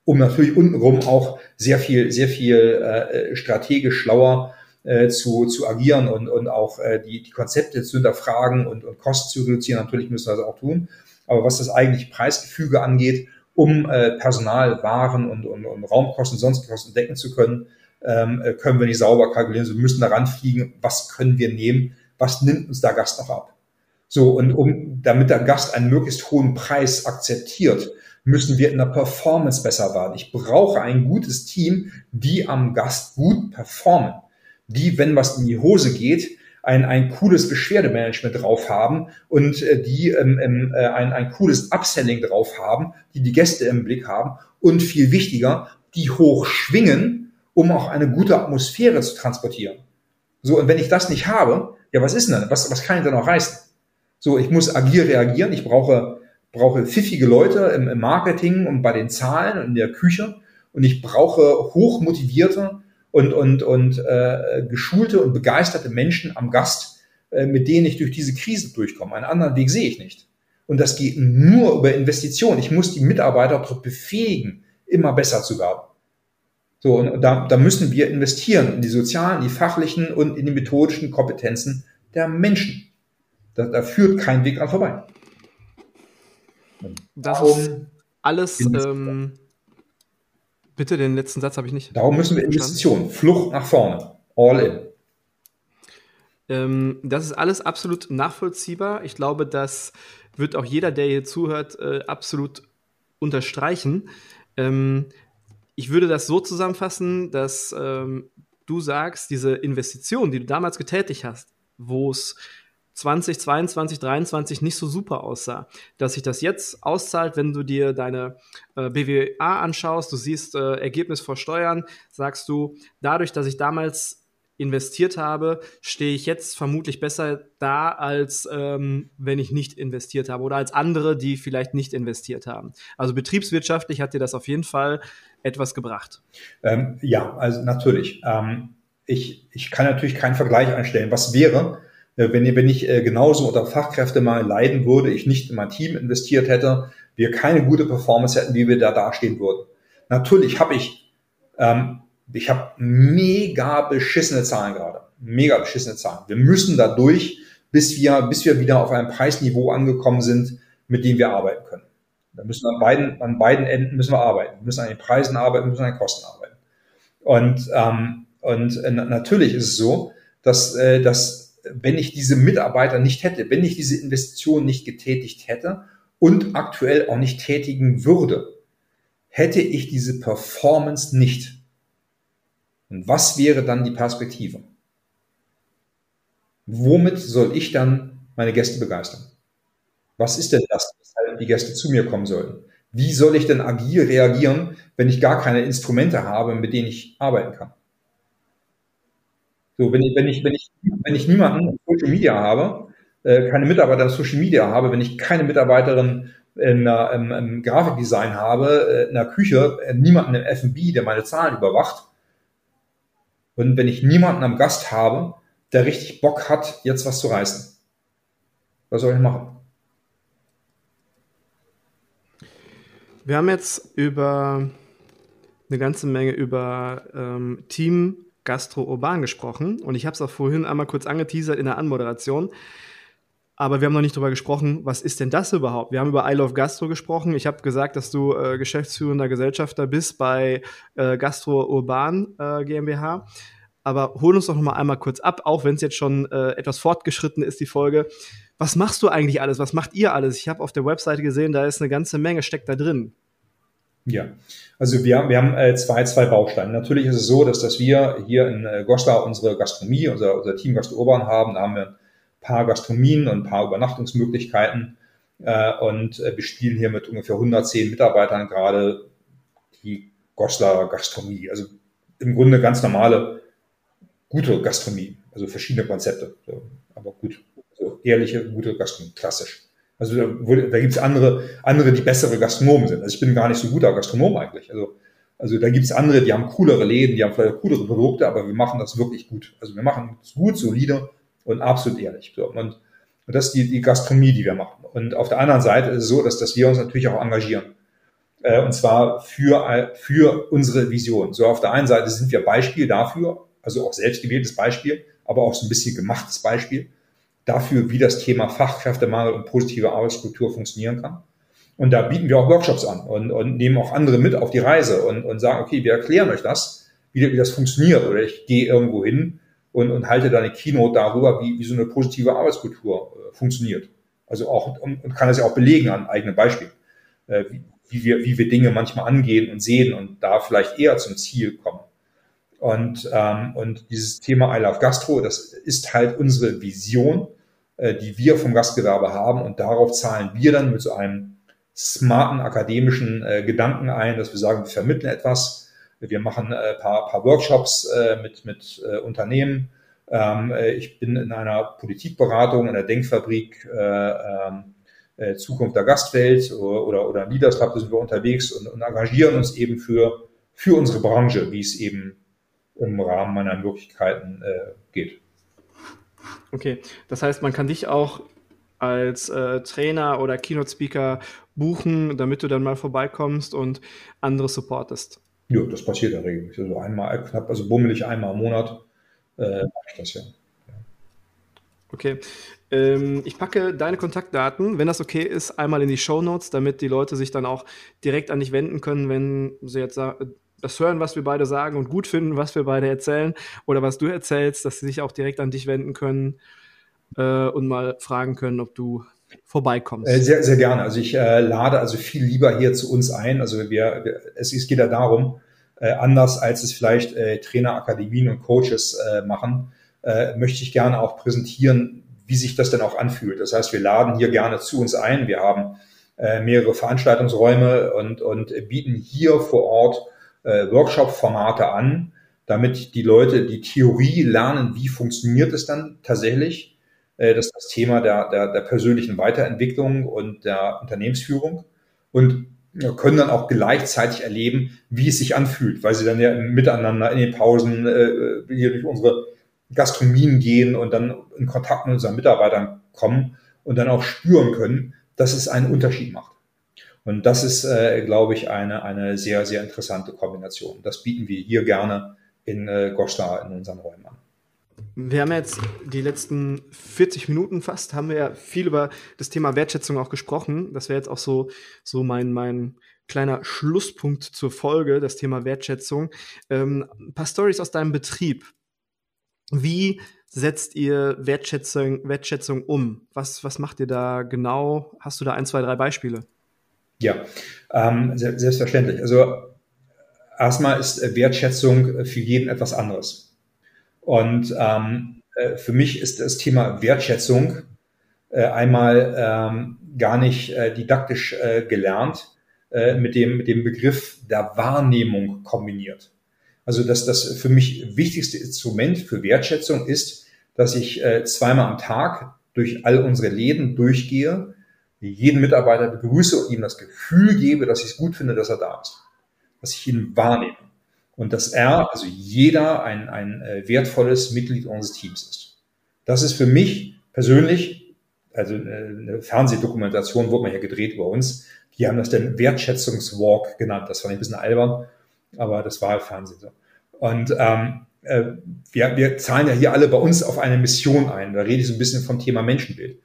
um natürlich untenrum auch sehr viel, sehr viel äh, strategisch schlauer äh, zu, zu agieren und, und auch äh, die, die Konzepte zu hinterfragen und, und Kosten zu reduzieren. Natürlich müssen wir das auch tun. Aber was das eigentliche Preisgefüge angeht, um äh, Personal, Waren und, und, und Raumkosten, sonstige Kosten decken zu können, ähm, äh, können wir nicht sauber kalkulieren. Wir müssen daran fliegen, was können wir nehmen, was nimmt uns der Gast noch ab. So, und um, damit der Gast einen möglichst hohen Preis akzeptiert, müssen wir in der Performance besser werden. Ich brauche ein gutes Team, die am Gast gut performen. Die, wenn was in die Hose geht, ein, ein cooles Beschwerdemanagement drauf haben und äh, die ähm, ähm, äh, ein, ein cooles Upselling drauf haben, die die Gäste im Blick haben und viel wichtiger, die hoch schwingen, um auch eine gute Atmosphäre zu transportieren. So, und wenn ich das nicht habe, ja, was ist denn dann? Was, was kann ich dann noch reißen? So, ich muss agil reagieren, ich brauche, brauche pfiffige Leute im, im Marketing und bei den Zahlen und in der Küche und ich brauche hochmotivierte und, und, und äh, geschulte und begeisterte Menschen am Gast, äh, mit denen ich durch diese Krise durchkomme. Einen anderen Weg sehe ich nicht. Und das geht nur über Investitionen. Ich muss die Mitarbeiter befähigen, immer besser zu werden. So, und da, da müssen wir investieren in die sozialen, die fachlichen und in die methodischen Kompetenzen der Menschen. Da, da führt kein Weg an vorbei. Das ist alles ähm, Bitte, den letzten Satz habe ich nicht. Darum müssen wir Investitionen, Flucht nach vorne, all in. Ähm, das ist alles absolut nachvollziehbar. Ich glaube, das wird auch jeder, der hier zuhört, äh, absolut unterstreichen. Ähm, ich würde das so zusammenfassen, dass ähm, du sagst, diese Investition, die du damals getätigt hast, wo es 2022, 2023 nicht so super aussah. Dass sich das jetzt auszahlt, wenn du dir deine äh, BWA anschaust, du siehst äh, Ergebnis vor Steuern, sagst du, dadurch, dass ich damals investiert habe, stehe ich jetzt vermutlich besser da, als ähm, wenn ich nicht investiert habe oder als andere, die vielleicht nicht investiert haben. Also betriebswirtschaftlich hat dir das auf jeden Fall etwas gebracht. Ähm, ja, also natürlich. Ähm, ich, ich kann natürlich keinen Vergleich einstellen. Was wäre, äh, wenn, wenn ich äh, genauso unter Fachkräfte mal leiden würde, ich nicht in mein Team investiert hätte, wir keine gute Performance hätten, wie wir da dastehen würden. Natürlich habe ich, ähm, ich habe mega beschissene Zahlen gerade. Mega beschissene Zahlen. Wir müssen dadurch, bis wir, bis wir wieder auf einem Preisniveau angekommen sind, mit dem wir arbeiten können. Da müssen wir an beiden, an beiden Enden müssen wir arbeiten. Wir müssen an den Preisen arbeiten, wir müssen an den Kosten arbeiten. Und, ähm, und äh, natürlich ist es so, dass, äh, dass wenn ich diese Mitarbeiter nicht hätte, wenn ich diese Investition nicht getätigt hätte und aktuell auch nicht tätigen würde, hätte ich diese Performance nicht. Und was wäre dann die Perspektive? Womit soll ich dann meine Gäste begeistern? Was ist denn das, weshalb die Gäste zu mir kommen sollten? Wie soll ich denn agil reagieren, wenn ich gar keine Instrumente habe, mit denen ich arbeiten kann? So, wenn ich, wenn ich, wenn ich, wenn ich niemanden auf Social Media habe, äh, keine Mitarbeiter auf Social Media habe, wenn ich keine Mitarbeiterin in, im, im Grafikdesign habe, äh, in der Küche, äh, niemanden im F&B, der meine Zahlen überwacht, und wenn ich niemanden am Gast habe, der richtig Bock hat, jetzt was zu reißen, was soll ich machen? Wir haben jetzt über eine ganze Menge über ähm, Team Gastro Urban gesprochen und ich habe es auch vorhin einmal kurz angeteasert in der Anmoderation. Aber wir haben noch nicht darüber gesprochen, was ist denn das überhaupt? Wir haben über I Love Gastro gesprochen. Ich habe gesagt, dass du äh, geschäftsführender Gesellschafter bist bei äh, Gastro Urban äh, GmbH. Aber hol uns doch noch mal einmal kurz ab, auch wenn es jetzt schon äh, etwas fortgeschritten ist, die Folge. Was machst du eigentlich alles? Was macht ihr alles? Ich habe auf der Webseite gesehen, da ist eine ganze Menge, steckt da drin. Ja, also wir, wir haben äh, zwei, zwei Bausteine. Natürlich ist es so, dass, dass wir hier in äh, Goslar unsere Gastronomie, unser, unser Team Gastro Urban haben. Da haben wir paar Gastronomien und ein paar Übernachtungsmöglichkeiten. Äh, und äh, spielen hier mit ungefähr 110 Mitarbeitern gerade die Goslar Gastronomie. Also im Grunde ganz normale, gute Gastronomie. Also verschiedene Konzepte. Aber gut, also ehrliche, gute Gastronomie, klassisch. Also da, da gibt es andere, andere, die bessere Gastronomen sind. Also ich bin gar nicht so guter Gastronom eigentlich. Also, also da gibt es andere, die haben coolere Läden, die haben vielleicht coolere Produkte, aber wir machen das wirklich gut. Also wir machen es gut, solide und absolut ehrlich. So, und, und das ist die, die Gastronomie, die wir machen. Und auf der anderen Seite ist es so, dass, dass wir uns natürlich auch engagieren. Äh, und zwar für, für unsere Vision. So auf der einen Seite sind wir Beispiel dafür, also auch selbstgewähltes Beispiel, aber auch so ein bisschen gemachtes Beispiel dafür, wie das Thema Fachkräftemangel und positive Arbeitskultur funktionieren kann. Und da bieten wir auch Workshops an und, und nehmen auch andere mit auf die Reise und, und sagen, okay, wir erklären euch das, wie, wie das funktioniert. Oder ich gehe irgendwo hin und, und halte da eine Keynote darüber, wie, wie so eine positive Arbeitskultur äh, funktioniert. Also auch und, und kann das ja auch belegen an eigenen Beispielen, äh, wie, wie, wir, wie wir Dinge manchmal angehen und sehen und da vielleicht eher zum Ziel kommen. Und, ähm, und dieses Thema I Love Gastro, das ist halt unsere Vision, äh, die wir vom Gastgewerbe haben und darauf zahlen wir dann mit so einem smarten akademischen äh, Gedanken ein, dass wir sagen, wir vermitteln etwas, wir machen äh, paar, paar Workshops äh, mit, mit äh, Unternehmen. Ähm, äh, ich bin in einer Politikberatung, in der Denkfabrik äh, ähm, äh, Zukunft der Gastwelt oder, oder, oder Leaders Club, da sind wir unterwegs und, und engagieren uns eben für, für unsere Branche, wie es eben im Rahmen meiner Möglichkeiten äh, geht. Okay, das heißt, man kann dich auch als äh, Trainer oder Keynote-Speaker buchen, damit du dann mal vorbeikommst und andere supportest. Ja, das passiert ja regelmäßig. Also einmal knapp, also bummelig einmal im Monat äh, mache ich das ja. ja. Okay. Ähm, ich packe deine Kontaktdaten, wenn das okay ist, einmal in die Show Notes, damit die Leute sich dann auch direkt an dich wenden können, wenn sie jetzt das hören, was wir beide sagen und gut finden, was wir beide erzählen oder was du erzählst, dass sie sich auch direkt an dich wenden können äh, und mal fragen können, ob du vorbeikommst. Äh, sehr, sehr gerne. Also ich äh, lade also viel lieber hier zu uns ein. Also wir, wir es, es geht ja darum, äh, anders als es vielleicht äh, Trainerakademien und Coaches äh, machen, möchte ich gerne auch präsentieren, wie sich das denn auch anfühlt. Das heißt, wir laden hier gerne zu uns ein. Wir haben mehrere Veranstaltungsräume und, und bieten hier vor Ort äh, Workshop-Formate an, damit die Leute die Theorie lernen, wie funktioniert es dann tatsächlich äh, das ist das Thema der, der, der persönlichen Weiterentwicklung und der Unternehmensführung und können dann auch gleichzeitig erleben, wie es sich anfühlt, weil sie dann ja miteinander in den Pausen äh, hier durch unsere Gastronomien gehen und dann in Kontakt mit unseren Mitarbeitern kommen und dann auch spüren können, dass es einen Unterschied macht. Und das ist, äh, glaube ich, eine, eine sehr, sehr interessante Kombination. Das bieten wir hier gerne in äh, Goslar in unseren Räumen an. Wir haben jetzt die letzten 40 Minuten fast, haben wir ja viel über das Thema Wertschätzung auch gesprochen. Das wäre jetzt auch so, so mein, mein kleiner Schlusspunkt zur Folge, das Thema Wertschätzung. Ähm, ein paar Stories aus deinem Betrieb. Wie setzt ihr Wertschätzung, Wertschätzung um? Was, was macht ihr da genau? Hast du da ein, zwei, drei Beispiele? Ja, ähm, selbstverständlich. Also erstmal ist Wertschätzung für jeden etwas anderes. Und ähm, äh, für mich ist das Thema Wertschätzung äh, einmal ähm, gar nicht äh, didaktisch äh, gelernt, äh, mit, dem, mit dem Begriff der Wahrnehmung kombiniert. Also dass das für mich wichtigste Instrument für Wertschätzung ist, dass ich äh, zweimal am Tag durch all unsere Läden durchgehe, jeden Mitarbeiter begrüße und ihm das Gefühl gebe, dass ich es gut finde, dass er da ist. Dass ich ihn wahrnehme und dass er, also jeder, ein, ein äh, wertvolles Mitglied unseres Teams ist. Das ist für mich persönlich, also äh, eine Fernsehdokumentation wurde mal hier gedreht über uns, die haben das dann Wertschätzungswalk genannt. Das fand ich ein bisschen albern, aber das war Fernsehen so. Und ähm, äh, wir, wir zahlen ja hier alle bei uns auf eine Mission ein. Da rede ich so ein bisschen vom Thema Menschenbild.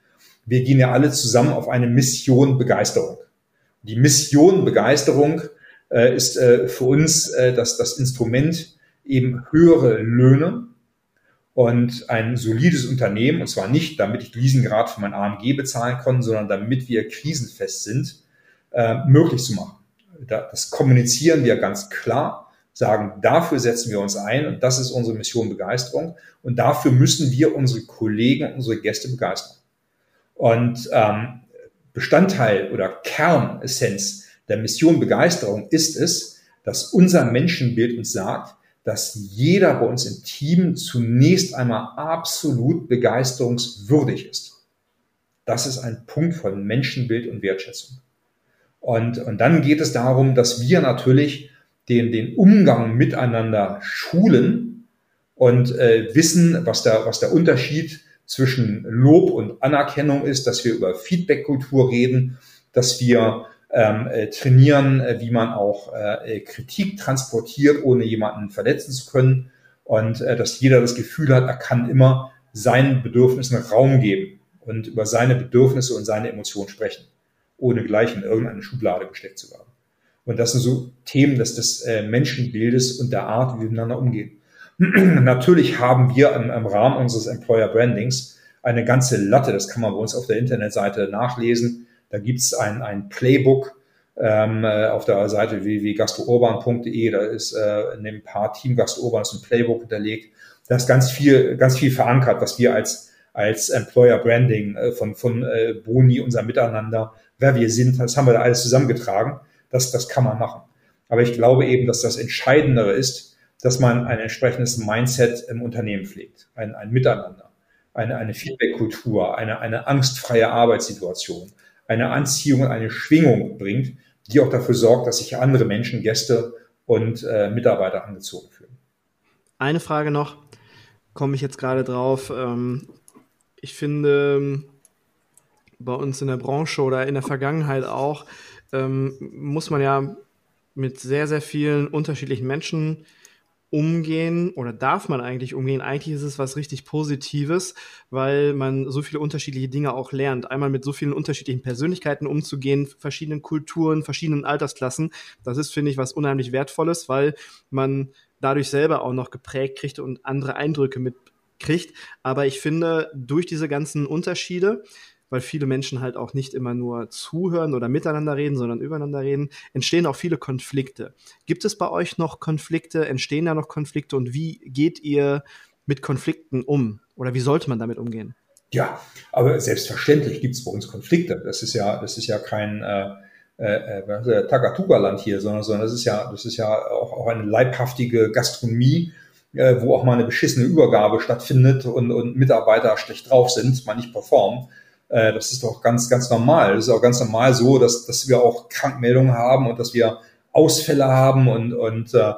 Wir gehen ja alle zusammen auf eine Mission Begeisterung. Die Mission Begeisterung äh, ist äh, für uns äh, das, das Instrument eben höhere Löhne und ein solides Unternehmen, und zwar nicht, damit ich Leasinggrad für mein AMG bezahlen kann, sondern damit wir krisenfest sind, äh, möglich zu machen. Da, das kommunizieren wir ganz klar, sagen, dafür setzen wir uns ein und das ist unsere Mission Begeisterung und dafür müssen wir unsere Kollegen, unsere Gäste begeistern. Und ähm, Bestandteil oder Kernessenz der Mission Begeisterung ist es, dass unser Menschenbild uns sagt, dass jeder bei uns im Team zunächst einmal absolut begeisterungswürdig ist. Das ist ein Punkt von Menschenbild und Wertschätzung. Und, und dann geht es darum, dass wir natürlich den, den Umgang miteinander schulen und äh, wissen, was der, was der Unterschied zwischen Lob und Anerkennung ist, dass wir über Feedback-Kultur reden, dass wir ähm, äh, trainieren, äh, wie man auch äh, Kritik transportiert, ohne jemanden verletzen zu können. Und äh, dass jeder das Gefühl hat, er kann immer seinen Bedürfnissen Raum geben und über seine Bedürfnisse und seine Emotionen sprechen, ohne gleich in irgendeine Schublade gesteckt zu werden. Und das sind so Themen des, des äh, Menschenbildes und der Art, wie wir miteinander umgehen. Natürlich haben wir im, im Rahmen unseres Employer Brandings eine ganze Latte, das kann man bei uns auf der Internetseite nachlesen, da gibt's ein, ein Playbook ähm, äh, auf der Seite www.gastrourban.de. Da ist äh, in dem Paar Team Gastrourban ist ein Playbook hinterlegt. Da ist ganz viel, ganz viel verankert, was wir als als Employer Branding äh, von, von äh, Boni, unser Miteinander, wer wir sind, das haben wir da alles zusammengetragen. Das, das kann man machen. Aber ich glaube eben, dass das Entscheidendere ist, dass man ein entsprechendes Mindset im Unternehmen pflegt, ein, ein Miteinander, eine, eine Feedback-Kultur, eine, eine angstfreie Arbeitssituation, eine Anziehung, eine Schwingung bringt, die auch dafür sorgt, dass sich andere Menschen, Gäste und äh, Mitarbeiter angezogen fühlen. Eine Frage noch, komme ich jetzt gerade drauf. Ähm, ich finde, bei uns in der Branche oder in der Vergangenheit auch, ähm, muss man ja mit sehr, sehr vielen unterschiedlichen Menschen umgehen oder darf man eigentlich umgehen? Eigentlich ist es was richtig Positives, weil man so viele unterschiedliche Dinge auch lernt. Einmal mit so vielen unterschiedlichen Persönlichkeiten umzugehen, verschiedenen Kulturen, verschiedenen Altersklassen. Das ist, finde ich, was unheimlich Wertvolles, weil man dadurch selber auch noch geprägt kriegt und andere Eindrücke mitkriegt. Aber ich finde, durch diese ganzen Unterschiede weil viele Menschen halt auch nicht immer nur zuhören oder miteinander reden, sondern übereinander reden, entstehen auch viele Konflikte. Gibt es bei euch noch Konflikte? Entstehen da noch Konflikte? Und wie geht ihr mit Konflikten um? Oder wie sollte man damit umgehen? Ja, aber selbstverständlich gibt es bei uns Konflikte. Das ist ja, das ist ja kein äh, äh, äh Takatuka-Land hier, sondern, sondern das ist ja, das ist ja auch, auch eine leibhaftige Gastronomie, äh, wo auch mal eine beschissene Übergabe stattfindet und, und Mitarbeiter schlecht drauf sind, mal nicht performen. Äh, das ist doch ganz, ganz normal. Das ist auch ganz normal so, dass, dass wir auch Krankmeldungen haben und dass wir Ausfälle haben und, und äh,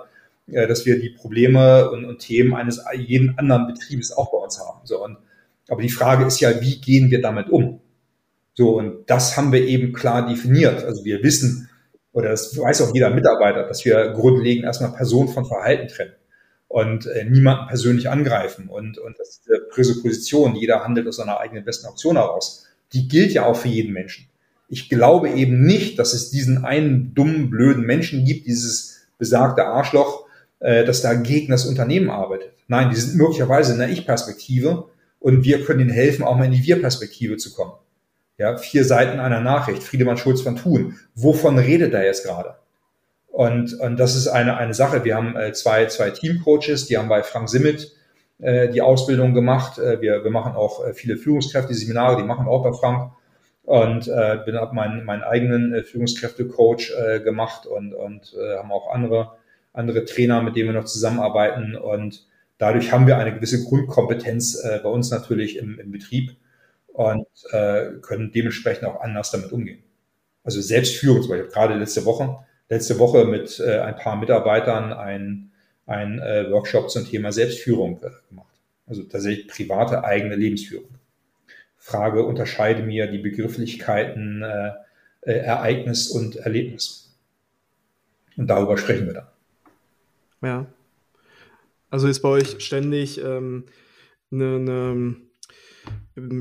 äh, dass wir die Probleme und, und Themen eines jeden anderen Betriebes auch bei uns haben. So, und, aber die Frage ist ja, wie gehen wir damit um? So, und das haben wir eben klar definiert. Also wir wissen, oder das weiß auch jeder Mitarbeiter, dass wir grundlegend erstmal Person von Verhalten trennen. Und äh, niemanden persönlich angreifen und, und das ist diese Präsupposition, jeder handelt aus seiner eigenen besten Option heraus, die gilt ja auch für jeden Menschen. Ich glaube eben nicht, dass es diesen einen dummen, blöden Menschen gibt, dieses besagte Arschloch, äh, das da gegen das Unternehmen arbeitet. Nein, die sind möglicherweise in der Ich-Perspektive und wir können ihnen helfen, auch mal in die Wir-Perspektive zu kommen. Ja, vier Seiten einer Nachricht, Friedemann Schulz von Thun. Wovon redet er jetzt gerade? Und, und das ist eine, eine Sache. Wir haben äh, zwei, zwei Teamcoaches, die haben bei Frank Simmet äh, die Ausbildung gemacht. Äh, wir, wir machen auch äh, viele Führungskräfte-Seminare, die machen auch bei Frank. Und äh, bin habe meinen, meinen eigenen äh, Führungskräfte-Coach äh, gemacht und, und äh, haben auch andere, andere Trainer, mit denen wir noch zusammenarbeiten. Und dadurch haben wir eine gewisse Grundkompetenz äh, bei uns natürlich im, im Betrieb und äh, können dementsprechend auch anders damit umgehen. Also Selbstführung, zum Beispiel gerade letzte Woche letzte Woche mit äh, ein paar Mitarbeitern ein, ein äh, Workshop zum Thema Selbstführung äh, gemacht. Also tatsächlich private eigene Lebensführung. Frage, unterscheide mir die Begrifflichkeiten äh, äh, Ereignis und Erlebnis. Und darüber sprechen wir dann. Ja. Also ist bei euch ständig ähm, eine, eine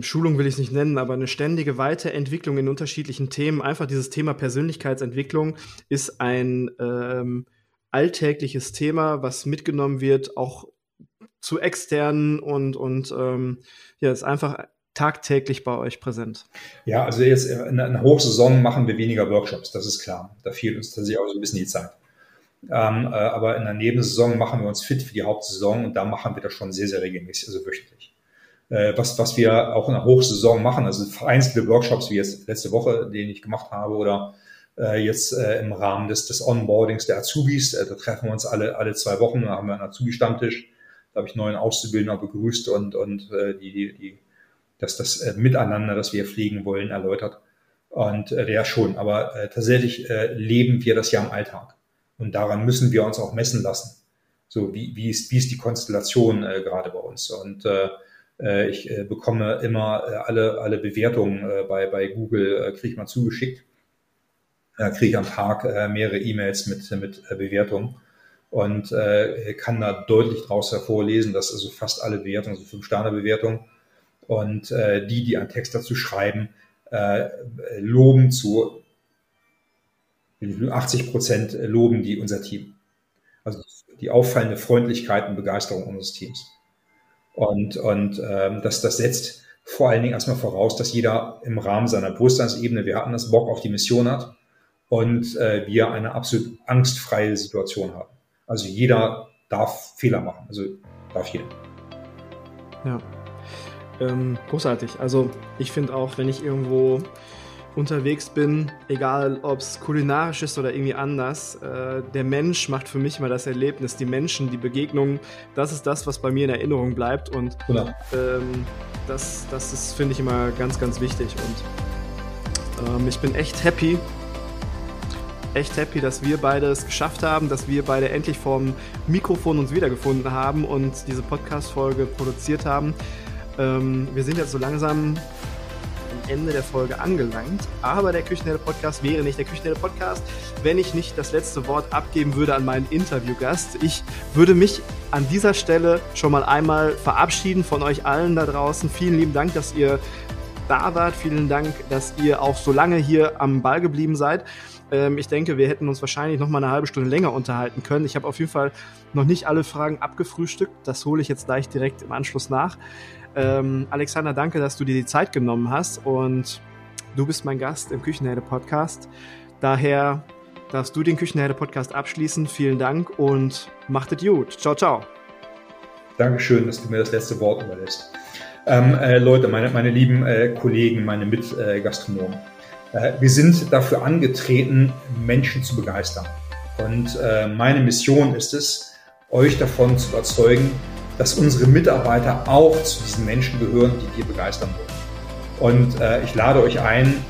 Schulung will ich es nicht nennen, aber eine ständige Weiterentwicklung in unterschiedlichen Themen. Einfach dieses Thema Persönlichkeitsentwicklung ist ein ähm, alltägliches Thema, was mitgenommen wird, auch zu externen und, und ähm, ja, ist einfach tagtäglich bei euch präsent? Ja, also jetzt in einer Hochsaison machen wir weniger Workshops, das ist klar. Da fehlt uns tatsächlich auch so ein bisschen die Zeit. Ähm, äh, aber in der Nebensaison machen wir uns fit für die Hauptsaison und da machen wir das schon sehr, sehr regelmäßig, also wöchentlich was, was wir auch in der Hochsaison machen, also vereinzelte Workshops wie jetzt letzte Woche, den ich gemacht habe, oder äh, jetzt äh, im Rahmen des, des Onboardings der Azubis. Äh, da treffen wir uns alle, alle zwei Wochen, da haben wir einen Azubi-Stammtisch. Da habe ich neuen Auszubildender begrüßt und, und äh, die, die, die, das, das äh, Miteinander, das wir pflegen wollen, erläutert. Und äh, ja schon, aber äh, tatsächlich äh, leben wir das ja im Alltag. Und daran müssen wir uns auch messen lassen. So, wie, wie, ist, wie ist die Konstellation äh, gerade bei uns? Und äh, äh, ich äh, bekomme immer äh, alle, alle Bewertungen bei, bei Google, kriege ich mal zugeschickt. Da kriege ich am Tag mehrere E-Mails mit, mit Bewertungen und kann da deutlich daraus hervorlesen, dass also fast alle Bewertungen, also Fünf-Sterne-Bewertungen und die, die einen Text dazu schreiben, loben zu 80 Prozent loben die unser Team. Also die auffallende Freundlichkeit und Begeisterung unseres Teams. Und, und ähm, das, das setzt vor allen Dingen erstmal voraus, dass jeder im Rahmen seiner Bewusstseinsebene, wir hatten das Bock auf die Mission hat und äh, wir eine absolut angstfreie Situation haben. Also jeder darf Fehler machen, also darf jeder. Ja, ähm, großartig. Also ich finde auch, wenn ich irgendwo unterwegs bin, egal ob es kulinarisch ist oder irgendwie anders, äh, der Mensch macht für mich immer das Erlebnis, die Menschen, die Begegnungen, das ist das, was bei mir in Erinnerung bleibt und genau. ähm, das, das ist, finde ich, immer ganz, ganz wichtig und ähm, ich bin echt happy, echt happy, dass wir beide es geschafft haben, dass wir beide endlich vorm Mikrofon uns wiedergefunden haben und diese Podcast-Folge produziert haben. Ähm, wir sind jetzt so langsam Ende der Folge angelangt. Aber der Küchenhelle Podcast wäre nicht der Küchenhelle Podcast, wenn ich nicht das letzte Wort abgeben würde an meinen Interviewgast. Ich würde mich an dieser Stelle schon mal einmal verabschieden von euch allen da draußen. Vielen lieben Dank, dass ihr da wart. Vielen Dank, dass ihr auch so lange hier am Ball geblieben seid. Ähm, ich denke, wir hätten uns wahrscheinlich noch mal eine halbe Stunde länger unterhalten können. Ich habe auf jeden Fall noch nicht alle Fragen abgefrühstückt. Das hole ich jetzt gleich direkt im Anschluss nach. Ähm, Alexander, danke, dass du dir die Zeit genommen hast und du bist mein Gast im Küchenherde Podcast. Daher darfst du den Küchenherde Podcast abschließen. Vielen Dank und macht es gut. Ciao, ciao. Dankeschön, dass du mir das letzte Wort überlässt. Ähm, äh, Leute, meine, meine lieben äh, Kollegen, meine Mitgastronomen, äh, wir sind dafür angetreten, Menschen zu begeistern. Und äh, meine Mission ist es, euch davon zu überzeugen, dass unsere Mitarbeiter auch zu diesen Menschen gehören, die wir begeistern wollen. Und äh, ich lade euch ein,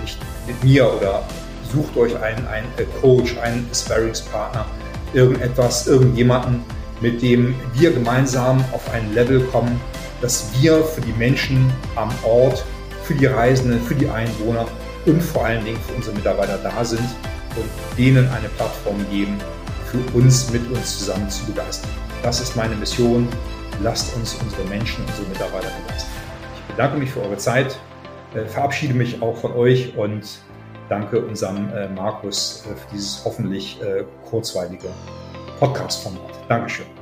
nicht mit mir oder sucht euch einen, einen Coach, einen Sparringspartner, irgendetwas, irgendjemanden, mit dem wir gemeinsam auf ein Level kommen, dass wir für die Menschen am Ort, für die Reisenden, für die Einwohner und vor allen Dingen für unsere Mitarbeiter da sind und denen eine Plattform geben, für uns mit uns zusammen zu begeistern. Das ist meine Mission. Lasst uns unsere Menschen, unsere Mitarbeiter begeistern. Ich bedanke mich für eure Zeit, äh, verabschiede mich auch von euch und danke unserem äh, Markus für dieses hoffentlich kurzweilige Podcast-Format. Dankeschön.